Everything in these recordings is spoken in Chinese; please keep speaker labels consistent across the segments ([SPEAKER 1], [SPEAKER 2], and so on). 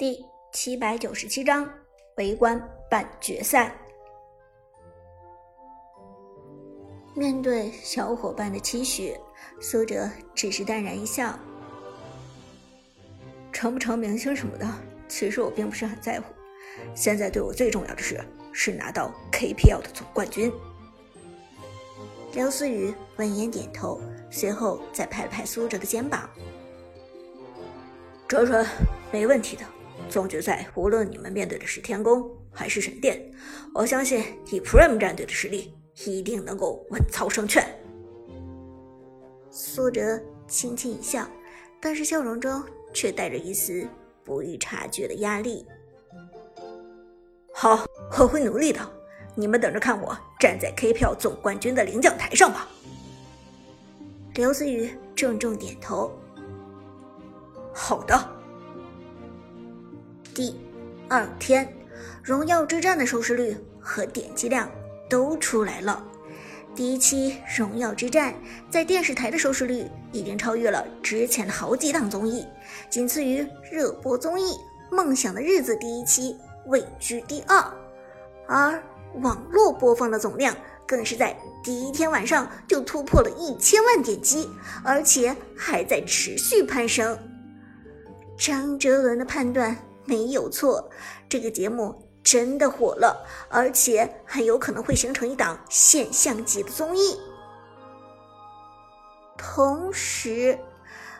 [SPEAKER 1] 第七百九十七章围观半决赛。面对小伙伴的期许，苏哲只是淡然一笑：“
[SPEAKER 2] 成不成明星什么的，其实我并不是很在乎。现在对我最重要的是，是拿到 KPL 的总冠军。”
[SPEAKER 1] 刘思雨闻言点头，随后再拍了拍苏哲的肩膀：“
[SPEAKER 2] 哲哲，没问题的。”总决赛，无论你们面对的是天宫还是神殿，我相信以 Prime 战队的实力，一定能够稳操胜券。
[SPEAKER 1] 苏哲轻轻一笑，但是笑容中却带着一丝不易察觉的压力。
[SPEAKER 2] 好，我会努力的，你们等着看我站在 K 票总冠军的领奖台上吧。
[SPEAKER 1] 刘思雨重重点头。
[SPEAKER 2] 好的。
[SPEAKER 1] 第二天，荣耀之战的收视率和点击量都出来了。第一期荣耀之战在电视台的收视率已经超越了之前的好几档综艺，仅次于热播综艺《梦想的日子》第一期位居第二。而网络播放的总量更是在第一天晚上就突破了一千万点击，而且还在持续攀升。张哲伦的判断。没有错，这个节目真的火了，而且很有可能会形成一档现象级的综艺。同时，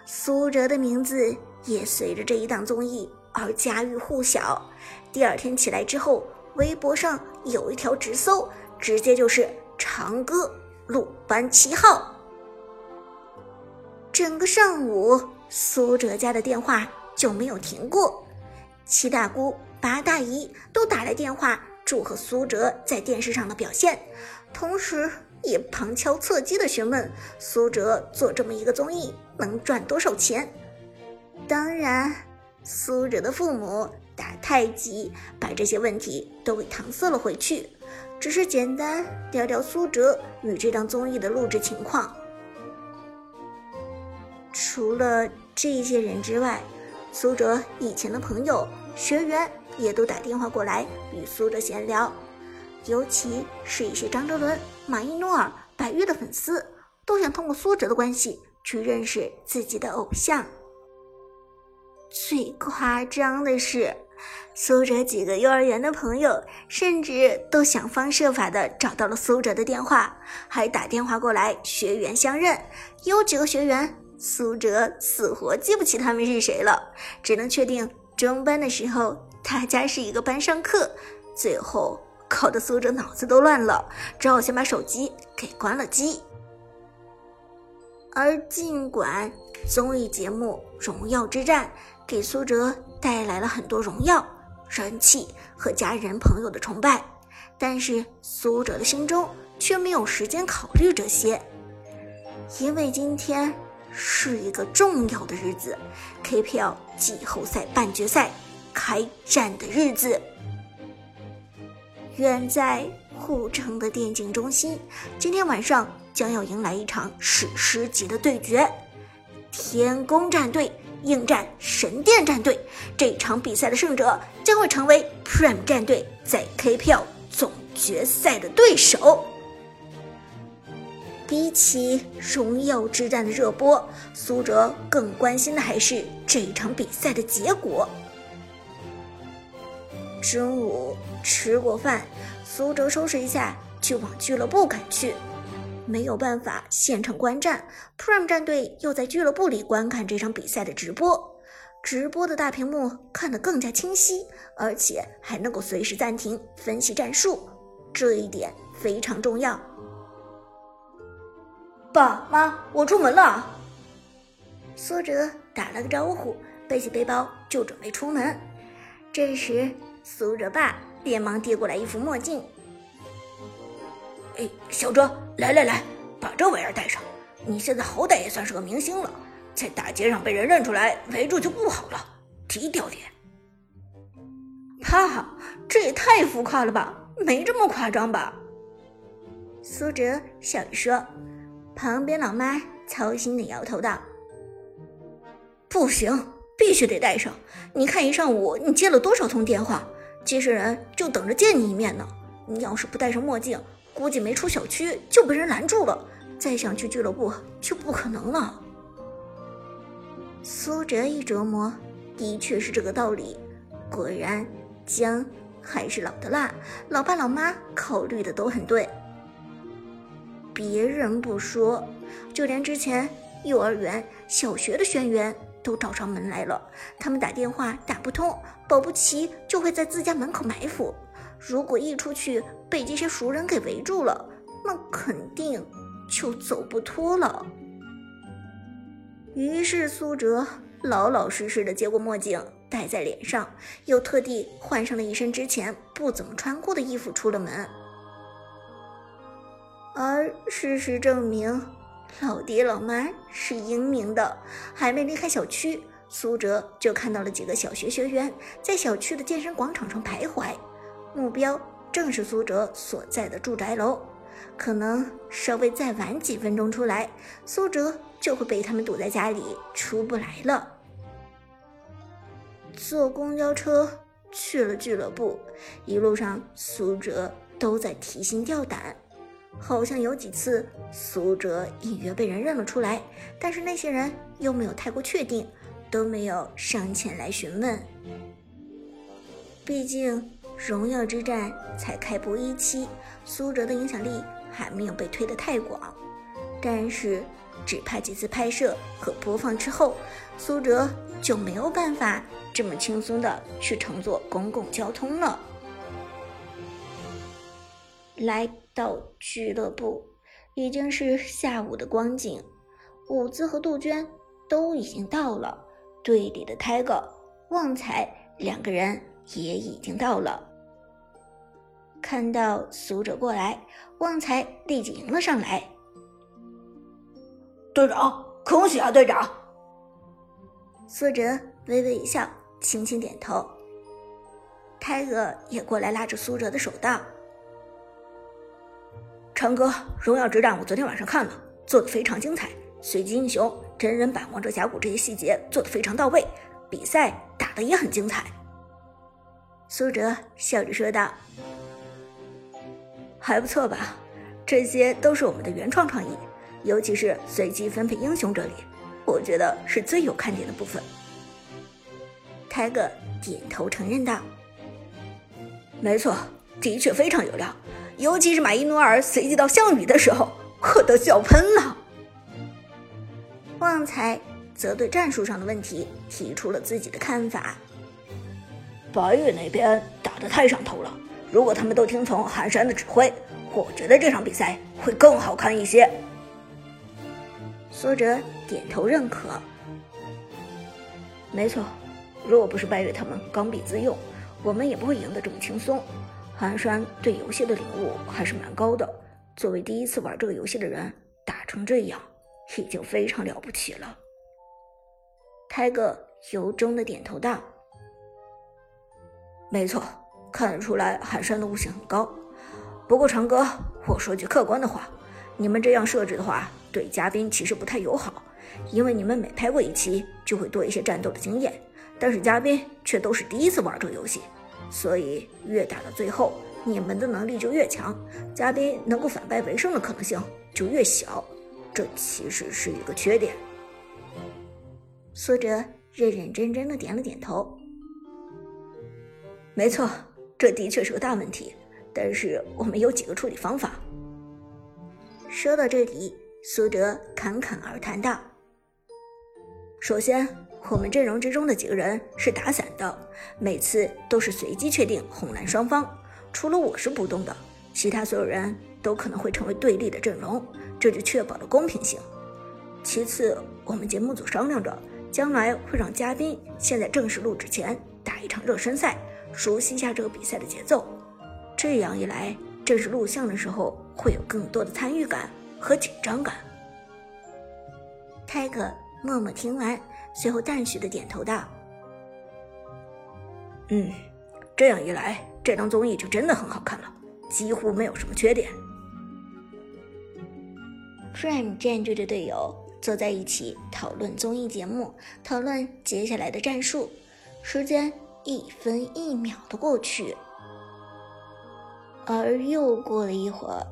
[SPEAKER 1] 苏哲的名字也随着这一档综艺而家喻户晓。第二天起来之后，微博上有一条直搜，直接就是“长歌鲁班七号”。整个上午，苏哲家的电话就没有停过。七大姑八大姨都打来电话祝贺苏哲在电视上的表现，同时也旁敲侧击的询问苏哲做这么一个综艺能赚多少钱。当然，苏哲的父母打太极把这些问题都给搪塞了回去，只是简单聊聊苏哲与这档综艺的录制情况。除了这些人之外，苏哲以前的朋友。学员也都打电话过来与苏哲闲聊，尤其是一些张哲伦、马伊诺尔、白玉的粉丝，都想通过苏哲的关系去认识自己的偶像。最夸张的是，苏哲几个幼儿园的朋友，甚至都想方设法的找到了苏哲的电话，还打电话过来学员相认。有几个学员，苏哲死活记不起他们是谁了，只能确定。中班的时候，大家是一个班上课，最后搞得苏哲脑子都乱了，只好先把手机给关了机。而尽管综艺节目《荣耀之战》给苏哲带来了很多荣耀、人气和家人朋友的崇拜，但是苏哲的心中却没有时间考虑这些，因为今天。是一个重要的日子，KPL 季后赛半决赛开战的日子。远在护城的电竞中心，今天晚上将要迎来一场史诗级的对决——天宫战队应战神殿战队。这场比赛的胜者将会成为 Prime 战队在 KPL 总决赛的对手。比起荣耀之战的热播，苏哲更关心的还是这场比赛的结果。中午吃过饭，苏哲收拾一下就往俱乐部赶去。没有办法现场观战，Prime 战队又在俱乐部里观看这场比赛的直播。直播的大屏幕看得更加清晰，而且还能够随时暂停分析战术，这一点非常重要。
[SPEAKER 2] 爸妈，我出门了。
[SPEAKER 1] 苏哲打了个招呼，背起背包就准备出门。这时，苏哲爸连忙递过来一副墨镜。
[SPEAKER 2] 哎，小哲，来来来，把这玩意儿戴上。你现在好歹也算是个明星了，在大街上被人认出来围住就不好了，低调点。
[SPEAKER 3] 爸，这也太浮夸了吧？没这么夸张吧？
[SPEAKER 1] 苏哲笑着说。旁边老妈操心的摇头道：“
[SPEAKER 2] 不行，
[SPEAKER 3] 必须得带上。你看一上午你接了多少通电话，接事人就等着见你一面呢。你要是不戴上墨镜，估计没出小区就被人拦住了，再想去俱乐部就不可能了。
[SPEAKER 1] 苏哲一琢磨，的确是这个道理。果然，姜还是老的辣，老爸老妈考虑的都很对。别人不说，就连之前幼儿园、小学的学员都找上门来了。他们打电话打不通，保不齐就会在自家门口埋伏。如果一出去被这些熟人给围住了，那肯定就走不脱了。于是苏哲老老实实的接过墨镜，戴在脸上，又特地换上了一身之前不怎么穿过的衣服出了门。而事实证明，老爹老妈是英明的。还没离开小区，苏哲就看到了几个小学学员在小区的健身广场上徘徊，目标正是苏哲所在的住宅楼。可能稍微再晚几分钟出来，苏哲就会被他们堵在家里出不来了。坐公交车去了俱乐部，一路上苏哲都在提心吊胆，好像有几次苏哲隐约被人认了出来，但是那些人又没有太过确定，都没有上前来询问。毕竟荣耀之战才开播一期。苏哲的影响力还没有被推得太广，但是只怕几次拍摄和播放之后，苏哲就没有办法这么轻松的去乘坐公共交通了。来到俱乐部，已经是下午的光景，伍兹和杜鹃都已经到了，队里的 Tiger、旺财两个人也已经到了。看到苏哲过来，旺财立即迎了上来。
[SPEAKER 2] 队长，恭喜啊，队长！
[SPEAKER 1] 苏哲微微一笑，轻轻点头。泰戈也过来拉着苏哲的手道：“
[SPEAKER 2] 长哥，荣耀之战我昨天晚上看了，做的非常精彩，随机英雄、真人版王者峡谷这些细节做的非常到位，比赛打的也很精彩。”
[SPEAKER 1] 苏哲笑着说道。
[SPEAKER 2] 还不错吧，这些都是我们的原创创意，尤其是随机分配英雄这里，我觉得是最有看点的部分。
[SPEAKER 1] 泰哥点头承认道：“
[SPEAKER 2] 没错，的确非常有料，尤其是马伊努尔随机到项羽的时候，我都笑喷了。”
[SPEAKER 1] 旺财则对战术上的问题提出了自己的看法：“
[SPEAKER 2] 白月那边打得太上头了。”如果他们都听从寒山的指挥，我觉得这场比赛会更好看一些。
[SPEAKER 1] 苏哲点头认可。
[SPEAKER 2] 没错，如果不是白月他们刚愎自用，我们也不会赢得这么轻松。寒山对游戏的领悟还是蛮高的，作为第一次玩这个游戏的人，打成这样已经非常了不起了。
[SPEAKER 1] 泰哥由衷的点头道：“
[SPEAKER 2] 没错。”看得出来，寒山的悟性很高。不过，长哥，我说句客观的话，你们这样设置的话，对嘉宾其实不太友好。因为你们每拍过一期，就会多一些战斗的经验，但是嘉宾却都是第一次玩这个游戏，所以越打到最后，你们的能力就越强，嘉宾能够反败为胜的可能性就越小。这其实是一个缺点。
[SPEAKER 1] 苏哲认认真真的点了点头，
[SPEAKER 2] 没错。这的确是个大问题，但是我们有几个处理方法。
[SPEAKER 1] 说到这里，苏哲侃侃而谈道：“
[SPEAKER 2] 首先，我们阵容之中的几个人是打散的，每次都是随机确定红蓝双方，除了我是不动的，其他所有人都可能会成为对立的阵容，这就确保了公平性。其次，我们节目组商量着，将来会让嘉宾先在正式录制前打一场热身赛。”熟悉一下这个比赛的节奏，这样一来，正式录像的时候会有更多的参与感和紧张感。
[SPEAKER 1] 泰哥默默听完，随后淡许的点头道：“
[SPEAKER 2] 嗯，这样一来，这档综艺就真的很好看了，几乎没有什么缺点。”
[SPEAKER 1] Prime 占据着队友坐在一起讨论综艺节目，讨论接下来的战术。时间一分一秒的过去，而又过了一会儿，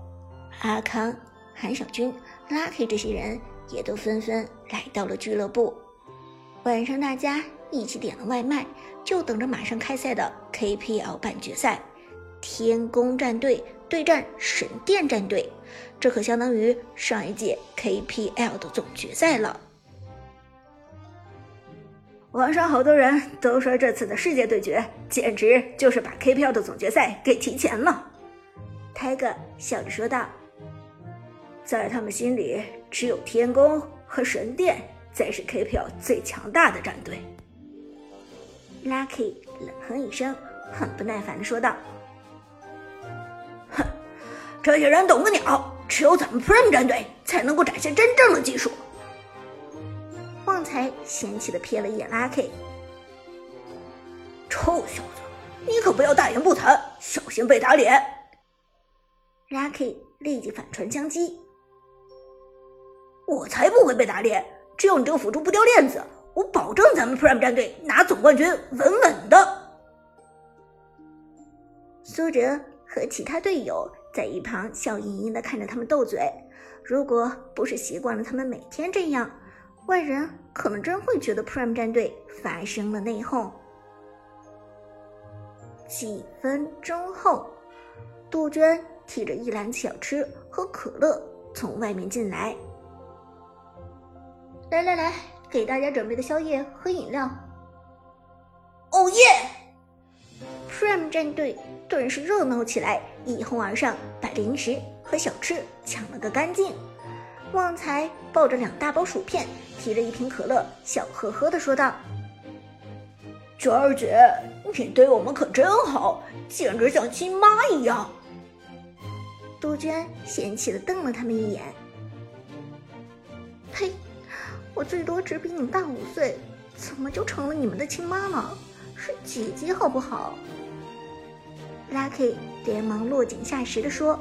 [SPEAKER 1] 阿康、韩小军、Lucky 这些人也都纷纷来到了俱乐部。晚上大家一起点了外卖，就等着马上开赛的 KPL 半决赛。天宫战队对战神殿战队，这可相当于上一届 KPL 的总决赛了。
[SPEAKER 2] 网上好多人都说这次的世界对决简直就是把 KPL 的总决赛给提前了。
[SPEAKER 1] 泰哥笑着说道：“
[SPEAKER 2] 在他们心里，只有天宫和神殿才是 KPL 最强大的战队。
[SPEAKER 1] ”Lucky 冷哼一声，很不耐烦的说道。
[SPEAKER 2] 哼这些人懂个鸟！只有咱们 Prime 战队才能够展现真正的技术。
[SPEAKER 1] 旺财嫌弃的瞥了一眼 Lucky，
[SPEAKER 2] 臭小子，你可不要大言不惭，小心被打脸
[SPEAKER 1] ！Lucky 立即反唇相讥：“
[SPEAKER 2] 我才不会被打脸！只要你这个辅助不掉链子，我保证咱们 Prime 战队拿总冠军，稳稳的。”
[SPEAKER 1] 苏哲和其他队友。在一旁笑盈盈的看着他们斗嘴，如果不是习惯了他们每天这样，外人可能真会觉得 Prime 战队发生了内讧。几分钟后，杜鹃提着一篮子小吃和可乐从外面进来，来来来，给大家准备的宵夜和饮料。
[SPEAKER 2] 哦耶
[SPEAKER 1] ！Prime 战队顿时热闹起来，一哄而上，把零食和小吃抢了个干净。旺财抱着两大包薯片，提着一瓶可乐，笑呵呵的说道：“
[SPEAKER 2] 娟儿姐，你对我们可真好，简直像亲妈一样。”
[SPEAKER 1] 杜鹃嫌弃的瞪了他们一眼：“呸！我最多只比你们大五岁，怎么就成了你们的亲妈了？是姐姐好不好？” Lucky 连忙落井下石地说：“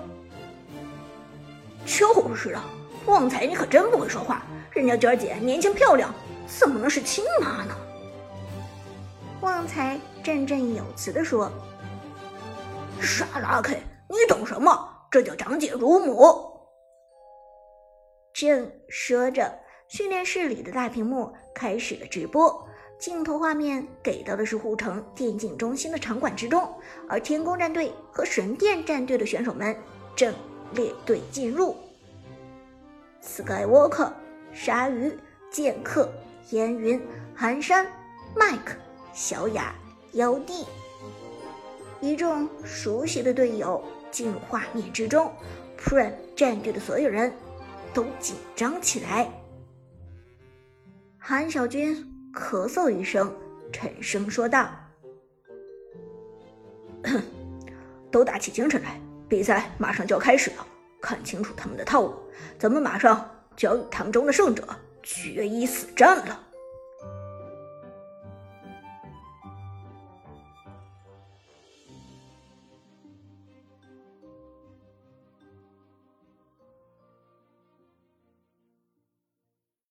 [SPEAKER 2] 就是啊，旺财你可真不会说话。人家娟儿姐年轻漂亮，怎么能是亲妈呢？”
[SPEAKER 1] 旺财振振有词地说：“
[SPEAKER 2] 傻 Lucky，你懂什么？这叫长姐如母。”
[SPEAKER 1] 正说着，训练室里的大屏幕开始了直播。镜头画面给到的是护城电竞中心的场馆之中，而天宫战队和神殿战队的选手们正列队进入。Skywalker、鲨鱼、剑客、烟云、寒山、Mike、小雅、妖帝，一众熟悉的队友进入画面之中，Prime 战队的所有人都紧张起来。韩小军。咳嗽一声，沉声说道：“
[SPEAKER 2] 都打起精神来，比赛马上就要开始了。看清楚他们的套路，咱们马上就要与他们中的胜者决一死战了。”